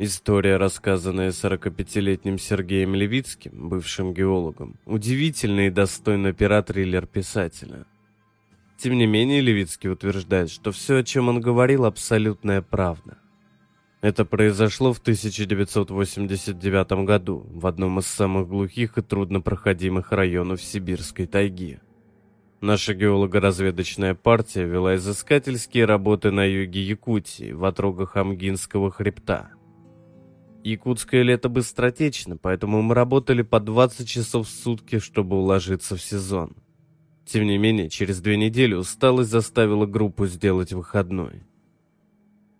История, рассказанная 45-летним Сергеем Левицким, бывшим геологом, удивительный и достойный пера-триллер писателя. Тем не менее, Левицкий утверждает, что все, о чем он говорил, абсолютная правда. Это произошло в 1989 году в одном из самых глухих и труднопроходимых районов Сибирской тайги. Наша геолого-разведочная партия вела изыскательские работы на юге Якутии, в отрогах Амгинского хребта – Якутское лето быстротечно, поэтому мы работали по 20 часов в сутки, чтобы уложиться в сезон. Тем не менее, через две недели усталость заставила группу сделать выходной.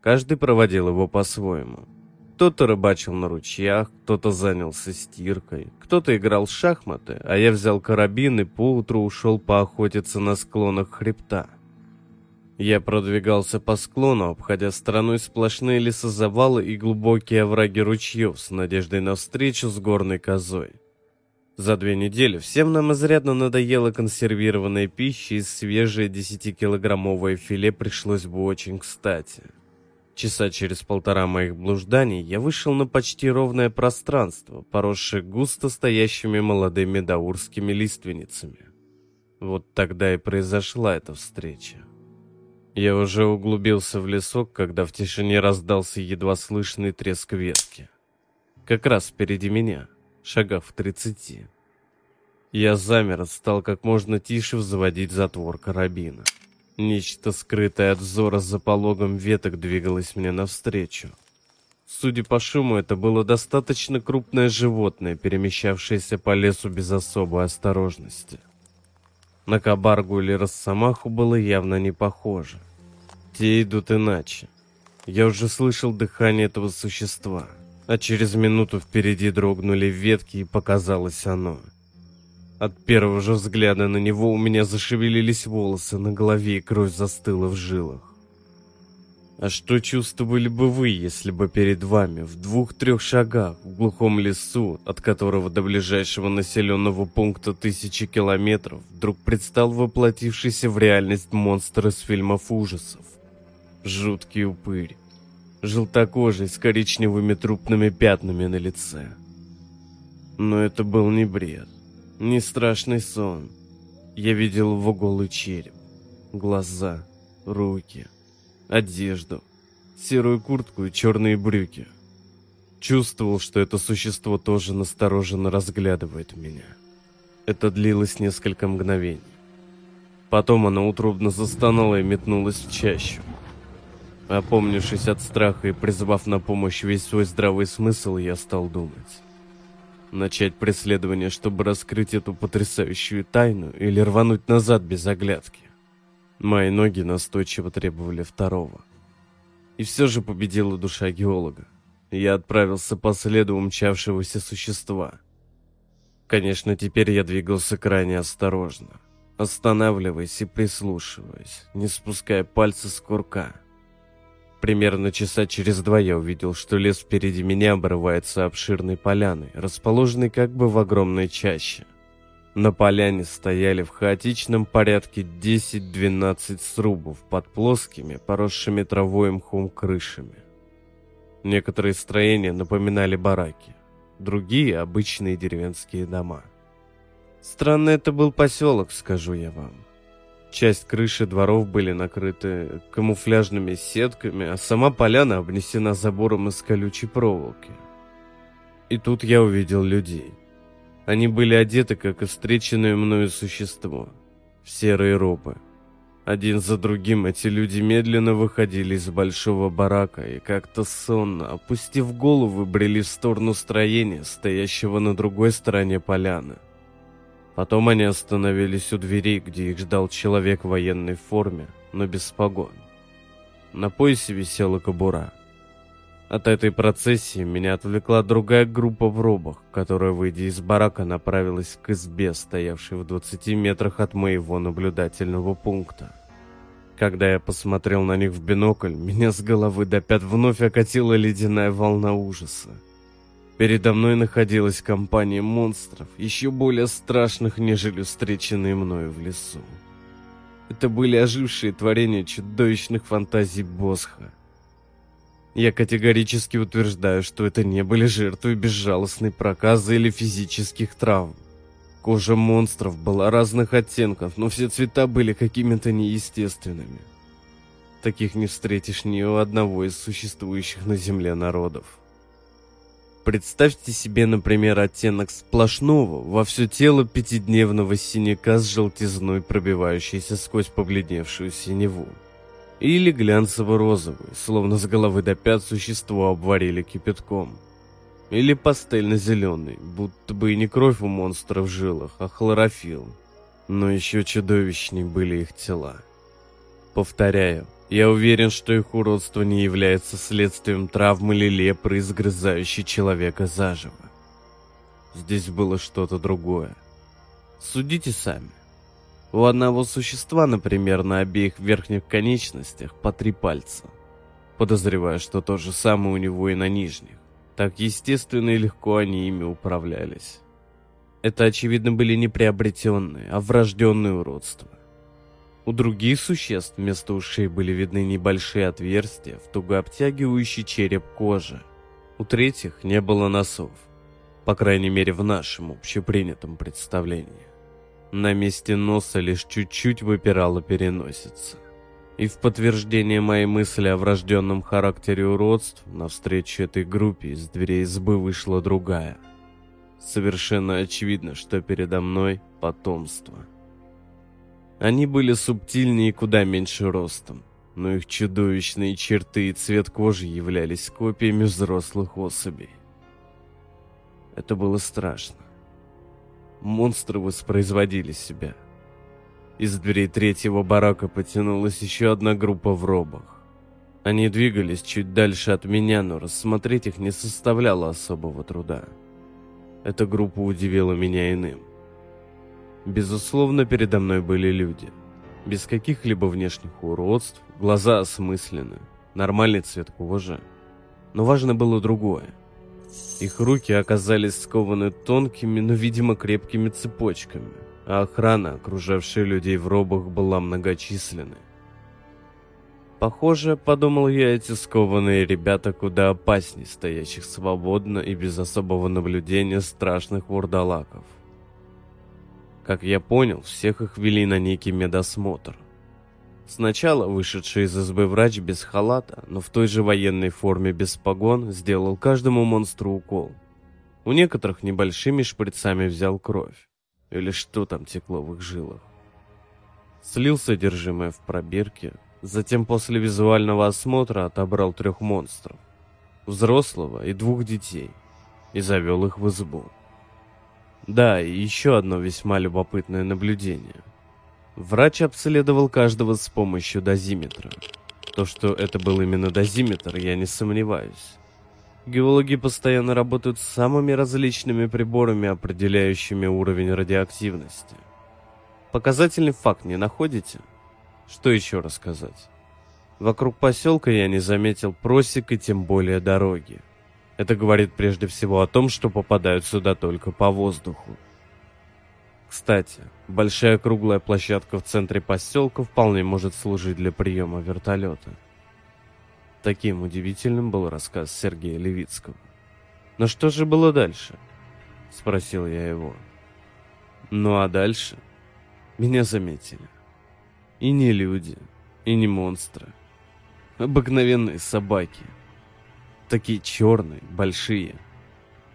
Каждый проводил его по-своему. Кто-то рыбачил на ручьях, кто-то занялся стиркой, кто-то играл в шахматы, а я взял карабин и поутру ушел поохотиться на склонах хребта. Я продвигался по склону, обходя стороной сплошные лесозавалы и глубокие овраги ручьев с надеждой на встречу с горной козой. За две недели всем нам изрядно надоела консервированная пища, и свежее 10-килограммовое филе пришлось бы очень кстати. Часа через полтора моих блужданий я вышел на почти ровное пространство, поросшее густо стоящими молодыми даурскими лиственницами. Вот тогда и произошла эта встреча. Я уже углубился в лесок, когда в тишине раздался едва слышный треск ветки. Как раз впереди меня, шагав в тридцати. Я замер, стал как можно тише взводить затвор карабина. Нечто скрытое от взора за пологом веток двигалось мне навстречу. Судя по шуму, это было достаточно крупное животное, перемещавшееся по лесу без особой осторожности. На кабаргу или росомаху было явно не похоже. Те идут иначе. Я уже слышал дыхание этого существа, а через минуту впереди дрогнули ветки и показалось оно. От первого же взгляда на него у меня зашевелились волосы на голове и кровь застыла в жилах. А что чувствовали бы вы, если бы перед вами, в двух-трех шагах, в глухом лесу, от которого до ближайшего населенного пункта тысячи километров, вдруг предстал воплотившийся в реальность монстр из фильмов ужасов? Жуткий упырь. Желтокожий, с коричневыми трупными пятнами на лице. Но это был не бред, не страшный сон. Я видел его голый череп, глаза, руки, одежду, серую куртку и черные брюки. Чувствовал, что это существо тоже настороженно разглядывает меня. Это длилось несколько мгновений. Потом оно утробно застонало и метнулось в чащу. Опомнившись от страха и призвав на помощь весь свой здравый смысл, я стал думать. Начать преследование, чтобы раскрыть эту потрясающую тайну или рвануть назад без оглядки. Мои ноги настойчиво требовали второго. И все же победила душа геолога. Я отправился по следу умчавшегося существа. Конечно, теперь я двигался крайне осторожно, останавливаясь и прислушиваясь, не спуская пальцы с курка. Примерно часа через два я увидел, что лес впереди меня обрывается обширной поляной, расположенной как бы в огромной чаще. На поляне стояли в хаотичном порядке 10-12 срубов под плоскими, поросшими травой и мхом крышами. Некоторые строения напоминали бараки, другие — обычные деревенские дома. Странно это был поселок, скажу я вам. Часть крыши дворов были накрыты камуфляжными сетками, а сама поляна обнесена забором из колючей проволоки. И тут я увидел людей. Они были одеты, как и встреченное мною существо, в серые робы. Один за другим эти люди медленно выходили из большого барака и как-то сонно, опустив головы, брели в сторону строения, стоящего на другой стороне поляны. Потом они остановились у двери, где их ждал человек в военной форме, но без погон. На поясе висела кобура. От этой процессии меня отвлекла другая группа в робах, которая, выйдя из барака, направилась к избе, стоявшей в 20 метрах от моего наблюдательного пункта. Когда я посмотрел на них в бинокль, меня с головы до пят вновь окатила ледяная волна ужаса. Передо мной находилась компания монстров, еще более страшных, нежели встреченные мною в лесу. Это были ожившие творения чудовищных фантазий Босха. Я категорически утверждаю, что это не были жертвы безжалостной проказы или физических травм. Кожа монстров была разных оттенков, но все цвета были какими-то неестественными. Таких не встретишь ни у одного из существующих на Земле народов. Представьте себе, например, оттенок сплошного во все тело пятидневного синяка с желтизной, пробивающейся сквозь побледневшую синеву. Или глянцево-розовый, словно с головы до пят существо обварили кипятком. Или пастельно-зеленый, будто бы и не кровь у монстра в жилах, а хлорофилл. Но еще чудовищней были их тела. Повторяю, я уверен, что их уродство не является следствием травмы или лепры, изгрызающей человека заживо. Здесь было что-то другое. Судите сами. У одного существа, например, на обеих верхних конечностях по три пальца. Подозреваю, что то же самое у него и на нижних. Так естественно и легко они ими управлялись. Это, очевидно, были не приобретенные, а врожденные уродства. У других существ вместо ушей были видны небольшие отверстия в туго обтягивающий череп кожи. У третьих не было носов, по крайней мере в нашем общепринятом представлении. На месте носа лишь чуть-чуть выпирала переносица. И в подтверждение моей мысли о врожденном характере уродств, навстречу этой группе из дверей избы вышла другая. Совершенно очевидно, что передо мной потомство. Они были субтильнее и куда меньше ростом, но их чудовищные черты и цвет кожи являлись копиями взрослых особей. Это было страшно. Монстры воспроизводили себя. Из дверей третьего барака потянулась еще одна группа в робах. Они двигались чуть дальше от меня, но рассмотреть их не составляло особого труда. Эта группа удивила меня иным. Безусловно, передо мной были люди. Без каких-либо внешних уродств, глаза осмысленны, нормальный цвет кожи. Но важно было другое. Их руки оказались скованы тонкими, но, видимо, крепкими цепочками, а охрана, окружавшая людей в робах, была многочисленной. Похоже, подумал я, эти скованные ребята куда опаснее стоящих свободно и без особого наблюдения страшных вурдалаков. Как я понял, всех их вели на некий медосмотр – Сначала вышедший из избы врач без халата, но в той же военной форме без погон, сделал каждому монстру укол. У некоторых небольшими шприцами взял кровь. Или что там текло в их жилах. Слил содержимое в пробирке, затем после визуального осмотра отобрал трех монстров. Взрослого и двух детей. И завел их в избу. Да, и еще одно весьма любопытное наблюдение. Врач обследовал каждого с помощью дозиметра. То, что это был именно дозиметр, я не сомневаюсь. Геологи постоянно работают с самыми различными приборами, определяющими уровень радиоактивности. Показательный факт не находите? Что еще рассказать? Вокруг поселка я не заметил просек и тем более дороги. Это говорит прежде всего о том, что попадают сюда только по воздуху. Кстати, большая круглая площадка в центре поселка вполне может служить для приема вертолета. Таким удивительным был рассказ Сергея Левицкого. Но что же было дальше? Спросил я его. Ну а дальше? Меня заметили. И не люди, и не монстры. Обыкновенные собаки. Такие черные, большие.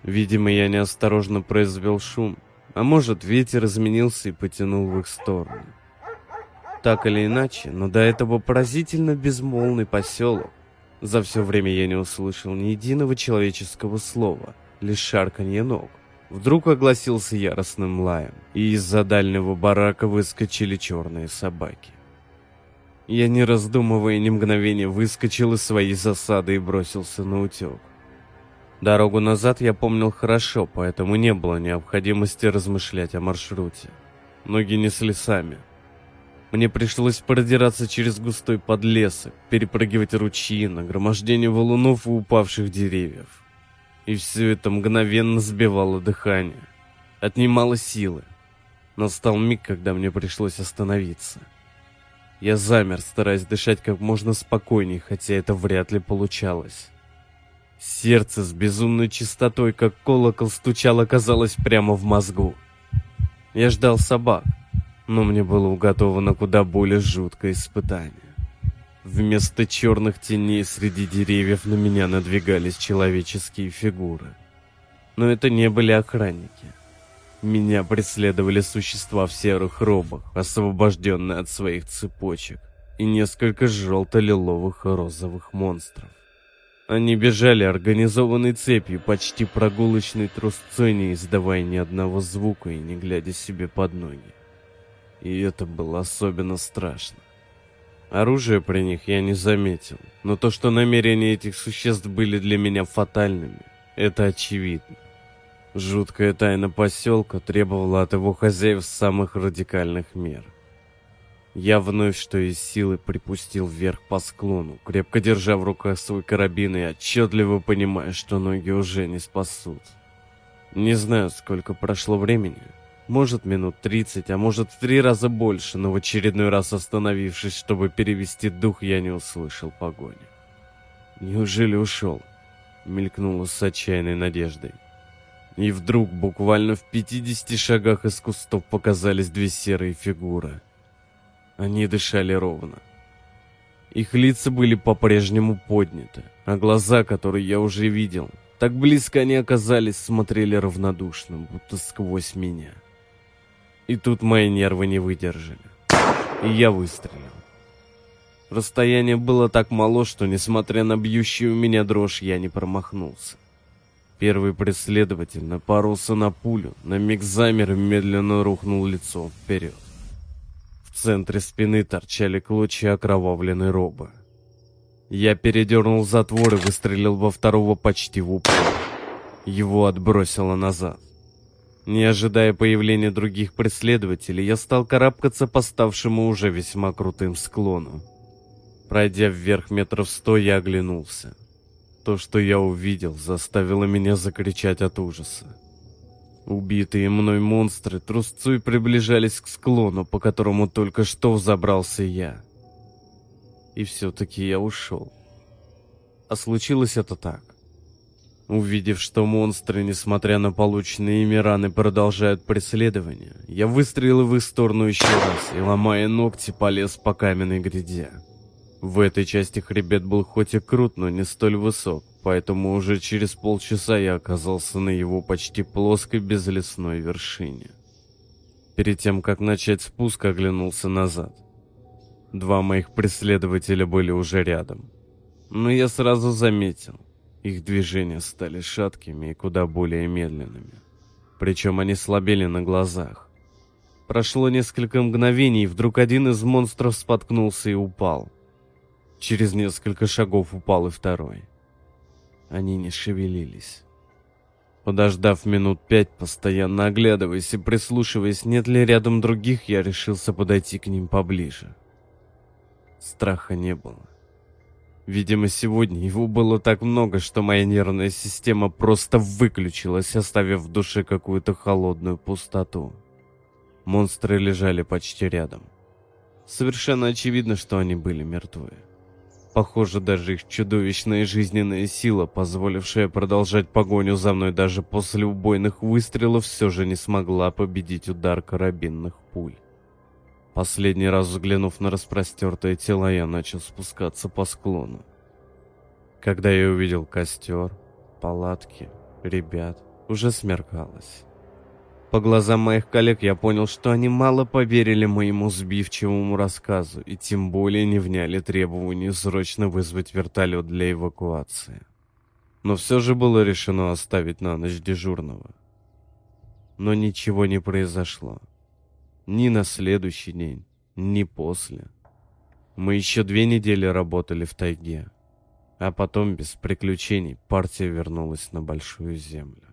Видимо, я неосторожно произвел шум, а может, ветер изменился и потянул в их сторону. Так или иначе, но до этого поразительно безмолвный поселок. За все время я не услышал ни единого человеческого слова, лишь шарканье ног. Вдруг огласился яростным лаем, и из-за дальнего барака выскочили черные собаки. Я, не раздумывая ни мгновения, выскочил из своей засады и бросился на утек. Дорогу назад я помнил хорошо, поэтому не было необходимости размышлять о маршруте. Ноги несли сами. Мне пришлось продираться через густой подлесок, перепрыгивать ручьи, нагромождение валунов и упавших деревьев. И все это мгновенно сбивало дыхание, отнимало силы. Настал миг, когда мне пришлось остановиться. Я замер, стараясь дышать как можно спокойнее, хотя это вряд ли получалось. Сердце с безумной частотой, как колокол, стучало, казалось, прямо в мозгу. Я ждал собак, но мне было уготовано куда более жуткое испытание. Вместо черных теней среди деревьев на меня надвигались человеческие фигуры. Но это не были охранники. Меня преследовали существа в серых робах, освобожденные от своих цепочек, и несколько желто-лиловых и розовых монстров. Они бежали организованной цепью, почти прогулочной трусцой, не издавая ни одного звука и не глядя себе под ноги. И это было особенно страшно. Оружия при них я не заметил, но то, что намерения этих существ были для меня фатальными, это очевидно. Жуткая тайна поселка требовала от его хозяев самых радикальных мер. Я вновь, что из силы, припустил вверх по склону, крепко держа в руках свой карабин и отчетливо понимая, что ноги уже не спасут. Не знаю, сколько прошло времени, может, минут тридцать, а может, в три раза больше, но в очередной раз остановившись, чтобы перевести дух, я не услышал погони. Неужели ушел? Мелькнуло с отчаянной надеждой. И вдруг, буквально в пятидесяти шагах из кустов показались две серые фигуры. Они дышали ровно. Их лица были по-прежнему подняты, а глаза, которые я уже видел, так близко они оказались, смотрели равнодушно, будто сквозь меня. И тут мои нервы не выдержали. И я выстрелил. Расстояние было так мало, что, несмотря на бьющую меня дрожь, я не промахнулся. Первый преследователь напоролся на пулю, на миг замер и медленно рухнул лицом вперед. В центре спины торчали клочья окровавленной робы. Я передернул затвор и выстрелил во второго почти в упор. Его отбросило назад. Не ожидая появления других преследователей, я стал карабкаться по ставшему уже весьма крутым склону. Пройдя вверх метров сто, я оглянулся. То, что я увидел, заставило меня закричать от ужаса. Убитые мной монстры трусцой приближались к склону, по которому только что взобрался я. И все-таки я ушел. А случилось это так. Увидев, что монстры, несмотря на полученные ими раны, продолжают преследование, я выстрелил в их сторону еще раз и, ломая ногти, полез по каменной гряде. В этой части хребет был хоть и крут, но не столь высок, поэтому уже через полчаса я оказался на его почти плоской безлесной вершине. Перед тем, как начать спуск, оглянулся назад. Два моих преследователя были уже рядом. Но я сразу заметил — их движения стали шаткими и куда более медленными. Причем они слабели на глазах. Прошло несколько мгновений, и вдруг один из монстров споткнулся и упал. Через несколько шагов упал и второй. Они не шевелились. Подождав минут пять, постоянно оглядываясь и прислушиваясь, нет ли рядом других, я решился подойти к ним поближе. Страха не было. Видимо, сегодня его было так много, что моя нервная система просто выключилась, оставив в душе какую-то холодную пустоту. Монстры лежали почти рядом. Совершенно очевидно, что они были мертвы. Похоже, даже их чудовищная жизненная сила, позволившая продолжать погоню за мной даже после убойных выстрелов, все же не смогла победить удар карабинных пуль. Последний раз взглянув на распростертое тело, я начал спускаться по склону. Когда я увидел костер, палатки, ребят, уже смеркалось. По глазам моих коллег я понял, что они мало поверили моему сбивчивому рассказу и тем более не вняли требованию срочно вызвать вертолет для эвакуации. Но все же было решено оставить на ночь дежурного. Но ничего не произошло. Ни на следующий день, ни после. Мы еще две недели работали в тайге. А потом, без приключений, партия вернулась на Большую Землю.